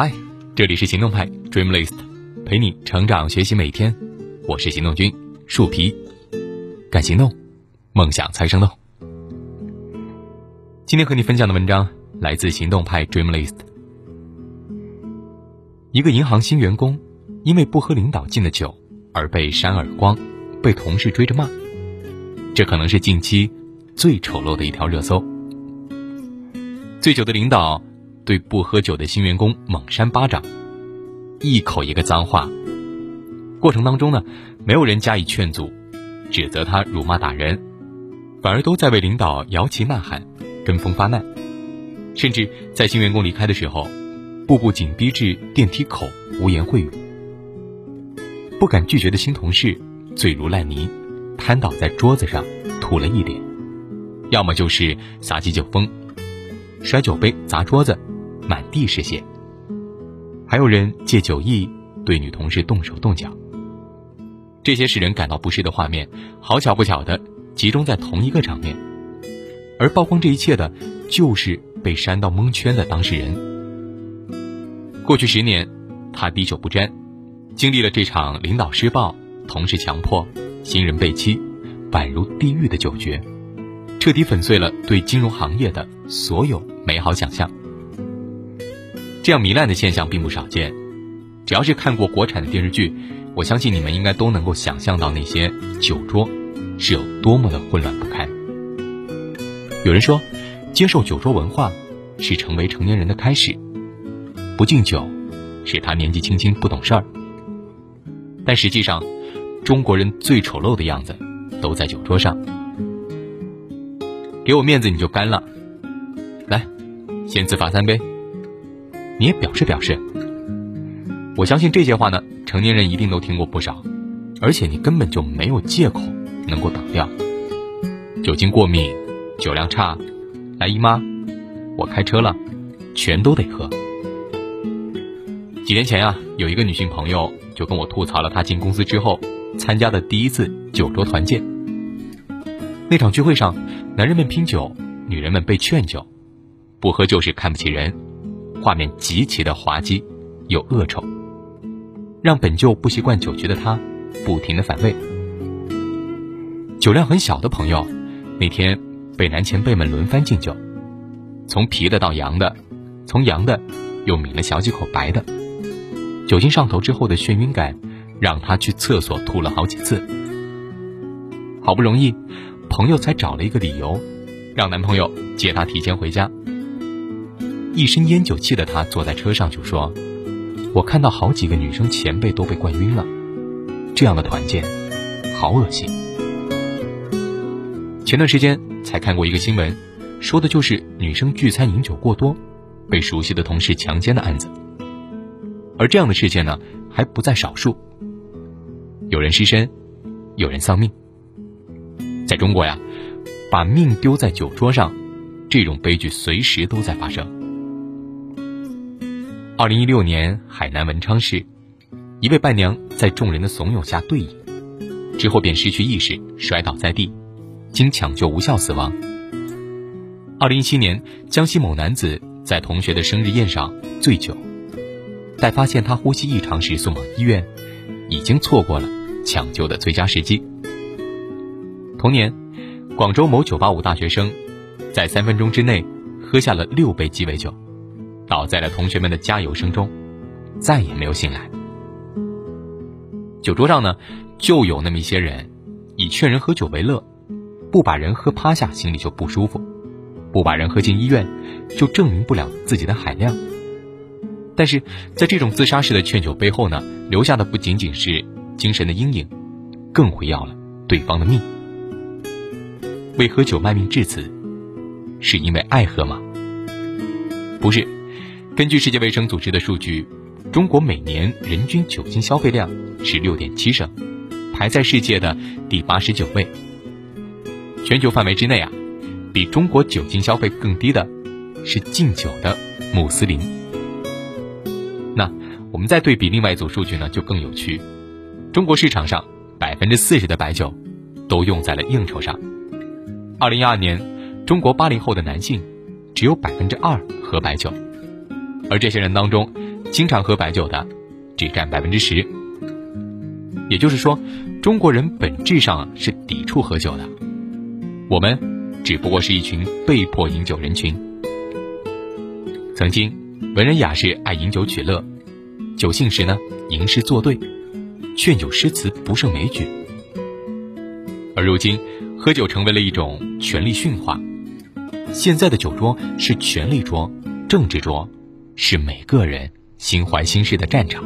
嗨，这里是行动派 Dreamlist，陪你成长学习每天。我是行动君树皮，敢行动，梦想才生动。今天和你分享的文章来自行动派 Dreamlist。一个银行新员工因为不喝领导敬的酒而被扇耳光，被同事追着骂，这可能是近期最丑陋的一条热搜。醉酒的领导对不喝酒的新员工猛扇巴掌，一口一个脏话。过程当中呢，没有人加以劝阻，指责他辱骂打人，反而都在为领导摇旗呐喊，跟风发难。甚至在新员工离开的时候，步步紧逼至电梯口，污言秽语。不敢拒绝的新同事醉如烂泥，瘫倒在桌子上，吐了一脸；要么就是撒起酒疯。摔酒杯砸桌子，满地是血。还有人借酒意对女同事动手动脚。这些使人感到不适的画面，好巧不巧的集中在同一个场面，而曝光这一切的，就是被扇到蒙圈的当事人。过去十年，他滴酒不沾，经历了这场领导施暴、同事强迫、新人被欺，宛如地狱的酒局。彻底粉碎了对金融行业的所有美好想象。这样糜烂的现象并不少见，只要是看过国产的电视剧，我相信你们应该都能够想象到那些酒桌是有多么的混乱不堪。有人说，接受酒桌文化是成为成年人的开始，不敬酒是他年纪轻轻不懂事儿。但实际上，中国人最丑陋的样子都在酒桌上。给我面子你就干了，来，先自罚三杯。你也表示表示。我相信这些话呢，成年人一定都听过不少，而且你根本就没有借口能够挡掉。酒精过敏、酒量差、来姨妈、我开车了，全都得喝。几年前呀，有一个女性朋友就跟我吐槽了她进公司之后参加的第一次酒桌团建。那场聚会上。男人们拼酒，女人们被劝酒，不喝就是看不起人，画面极其的滑稽又恶臭，让本就不习惯酒局的他不停的反胃。酒量很小的朋友，那天被男前辈们轮番敬酒，从啤的到洋的，从洋的又抿了小几口白的，酒精上头之后的眩晕感，让他去厕所吐了好几次。好不容易。朋友才找了一个理由，让男朋友接她提前回家。一身烟酒气的他坐在车上就说：“我看到好几个女生前辈都被灌晕了，这样的团建，好恶心。”前段时间才看过一个新闻，说的就是女生聚餐饮酒过多，被熟悉的同事强奸的案子。而这样的事件呢，还不在少数，有人失身，有人丧命。在中国呀，把命丢在酒桌上，这种悲剧随时都在发生。二零一六年，海南文昌市，一位伴娘在众人的怂恿下对饮，之后便失去意识，摔倒在地，经抢救无效死亡。二零一七年，江西某男子在同学的生日宴上醉酒，待发现他呼吸异常时送往医院，已经错过了抢救的最佳时机。同年，广州某985大学生，在三分钟之内喝下了六杯鸡尾酒，倒在了同学们的加油声中，再也没有醒来。酒桌上呢，就有那么一些人，以劝人喝酒为乐，不把人喝趴下心里就不舒服，不把人喝进医院，就证明不了自己的海量。但是在这种自杀式的劝酒背后呢，留下的不仅仅是精神的阴影，更会要了对方的命。为喝酒卖命至此，是因为爱喝吗？不是。根据世界卫生组织的数据，中国每年人均酒精消费量是六点七升，排在世界的第八十九位。全球范围之内啊，比中国酒精消费更低的是禁酒的穆斯林。那我们再对比另外一组数据呢，就更有趣。中国市场上百分之四十的白酒都用在了应酬上。二零一二年，中国八零后的男性只有百分之二喝白酒，而这些人当中，经常喝白酒的只占百分之十。也就是说，中国人本质上是抵触喝酒的，我们只不过是一群被迫饮酒人群。曾经，文人雅士爱饮酒取乐，酒兴时呢吟诗作对，劝酒诗词不胜枚举。而如今，喝酒成为了一种权力驯化。现在的酒桌是权力桌、政治桌，是每个人心怀心事的战场。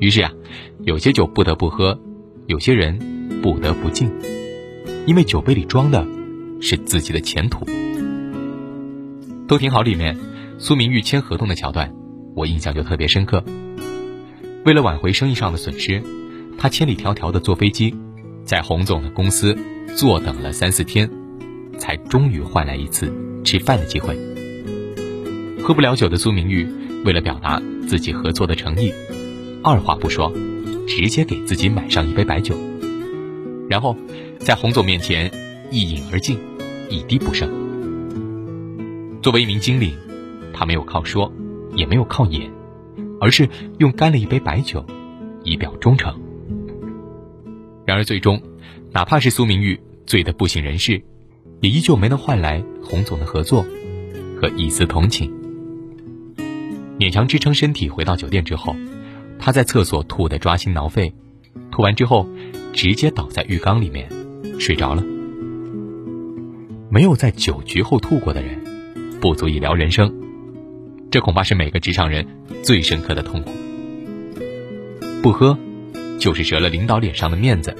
于是啊，有些酒不得不喝，有些人不得不敬，因为酒杯里装的是自己的前途。都挺好，里面苏明玉签合同的桥段，我印象就特别深刻。为了挽回生意上的损失，他千里迢迢的坐飞机。在洪总的公司坐等了三四天，才终于换来一次吃饭的机会。喝不了酒的苏明玉，为了表达自己合作的诚意，二话不说，直接给自己买上一杯白酒，然后在洪总面前一饮而尽，一滴不剩。作为一名经理，他没有靠说，也没有靠演，而是用干了一杯白酒，以表忠诚。然而，最终，哪怕是苏明玉醉得不省人事，也依旧没能换来洪总的合作和一丝同情。勉强支撑身体回到酒店之后，他在厕所吐得抓心挠肺，吐完之后直接倒在浴缸里面睡着了。没有在酒局后吐过的人，不足以聊人生，这恐怕是每个职场人最深刻的痛苦。不喝。就是折了领导脸上的面子，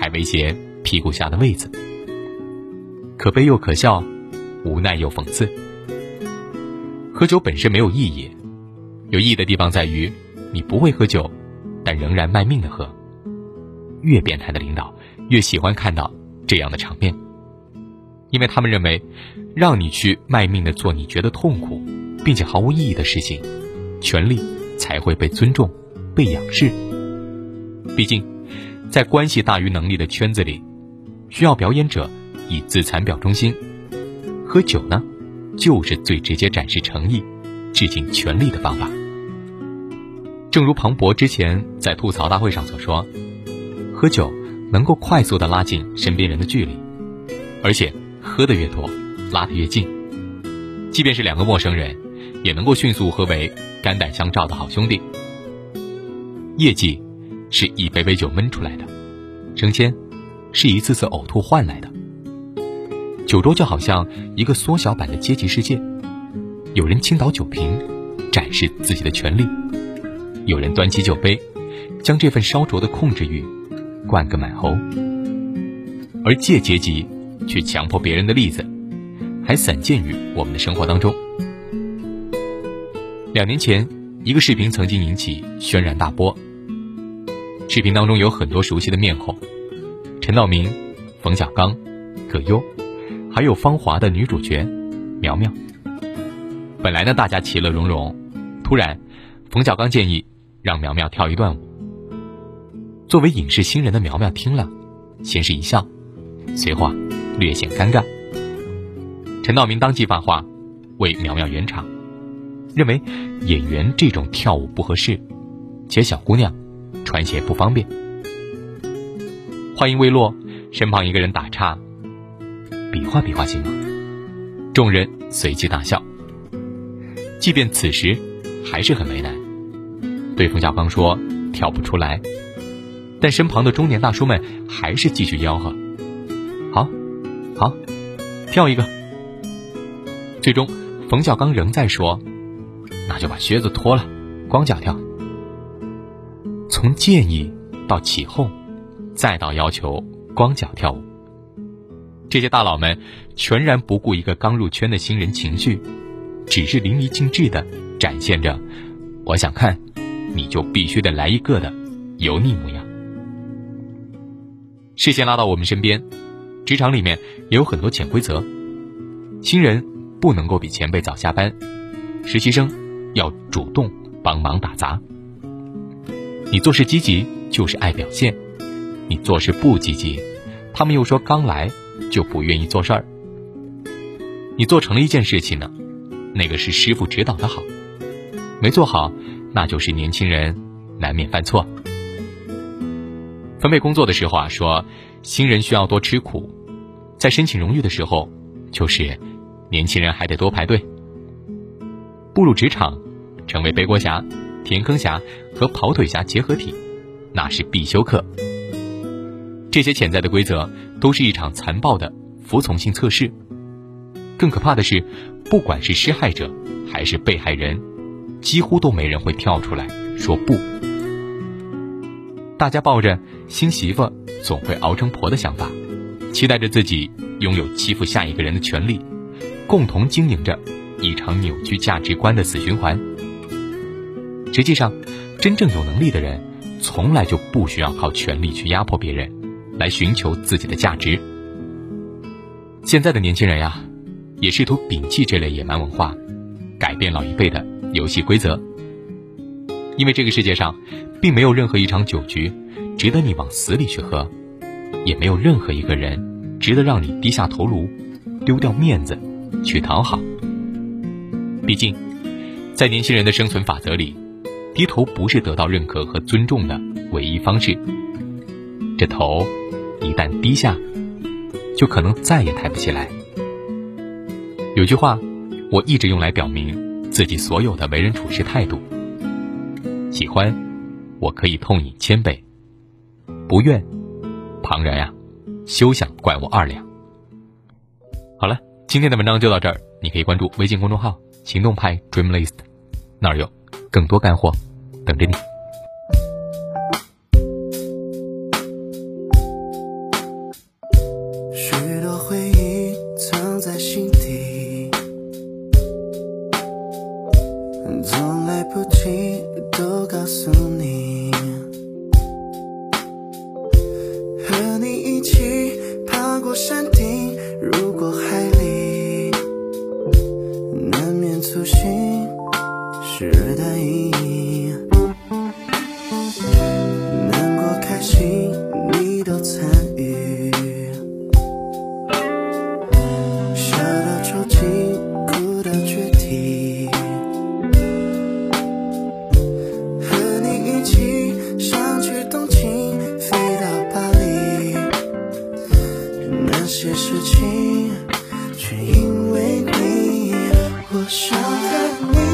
还威胁屁股下的位子，可悲又可笑，无奈又讽刺。喝酒本身没有意义，有意义的地方在于，你不会喝酒，但仍然卖命的喝。越变态的领导，越喜欢看到这样的场面，因为他们认为，让你去卖命的做你觉得痛苦，并且毫无意义的事情，权力才会被尊重，被仰视。毕竟，在关系大于能力的圈子里，需要表演者以自残表忠心。喝酒呢，就是最直接展示诚意、致敬权力的方法。正如庞博之前在吐槽大会上所说，喝酒能够快速的拉近身边人的距离，而且喝的越多，拉得越近。即便是两个陌生人，也能够迅速合为肝胆相照的好兄弟。业绩。是一杯杯酒闷出来的，升迁是一次次呕吐换来的。酒桌就好像一个缩小版的阶级世界，有人倾倒酒瓶，展示自己的权利；有人端起酒杯，将这份烧灼的控制欲灌个满喉。而借阶级去强迫别人的例子，还散见于我们的生活当中。两年前，一个视频曾经引起轩然大波。视频当中有很多熟悉的面孔，陈道明、冯小刚、葛优，还有芳华的女主角苗苗。本来呢，大家其乐融融，突然，冯小刚建议让苗苗跳一段舞。作为影视新人的苗苗听了，先是一笑，随后略显尴尬。陈道明当即发话，为苗苗圆场，认为演员这种跳舞不合适，且小姑娘。穿鞋不方便。话音未落，身旁一个人打岔：“比划比划行吗？”众人随即大笑。即便此时还是很为难，对冯小刚说跳不出来，但身旁的中年大叔们还是继续吆喝：“好，好，跳一个。”最终，冯小刚仍在说：“那就把靴子脱了，光脚跳。”从建议到起哄，再到要求光脚跳舞，这些大佬们全然不顾一个刚入圈的新人情绪，只是淋漓尽致的展现着“我想看，你就必须得来一个”的油腻模样。视线拉到我们身边，职场里面也有很多潜规则：新人不能够比前辈早下班，实习生要主动帮忙打杂。你做事积极就是爱表现，你做事不积极，他们又说刚来就不愿意做事儿。你做成了一件事情呢，那个是师傅指导的好，没做好，那就是年轻人难免犯错。分配工作的时候啊，说新人需要多吃苦；在申请荣誉的时候，就是年轻人还得多排队。步入职场，成为背锅侠、填坑侠和跑腿侠结合体，那是必修课。这些潜在的规则，都是一场残暴的服从性测试。更可怕的是，不管是施害者还是被害人，几乎都没人会跳出来说不。大家抱着新媳妇总会熬成婆的想法，期待着自己拥有欺负下一个人的权利，共同经营着一场扭曲价值观的死循环。实际上，真正有能力的人，从来就不需要靠权力去压迫别人，来寻求自己的价值。现在的年轻人呀，也试图摒弃这类野蛮文化，改变老一辈的游戏规则，因为这个世界上。并没有任何一场酒局值得你往死里去喝，也没有任何一个人值得让你低下头颅、丢掉面子去讨好。毕竟，在年轻人的生存法则里，低头不是得到认可和尊重的唯一方式。这头一旦低下，就可能再也抬不起来。有句话，我一直用来表明自己所有的为人处事态度：喜欢。我可以痛饮千杯，不愿旁人呀，休想怪我二两。好了，今天的文章就到这儿，你可以关注微信公众号“行动派 Dreamlist”，那儿有更多干货等着你。却因为你，我想和你。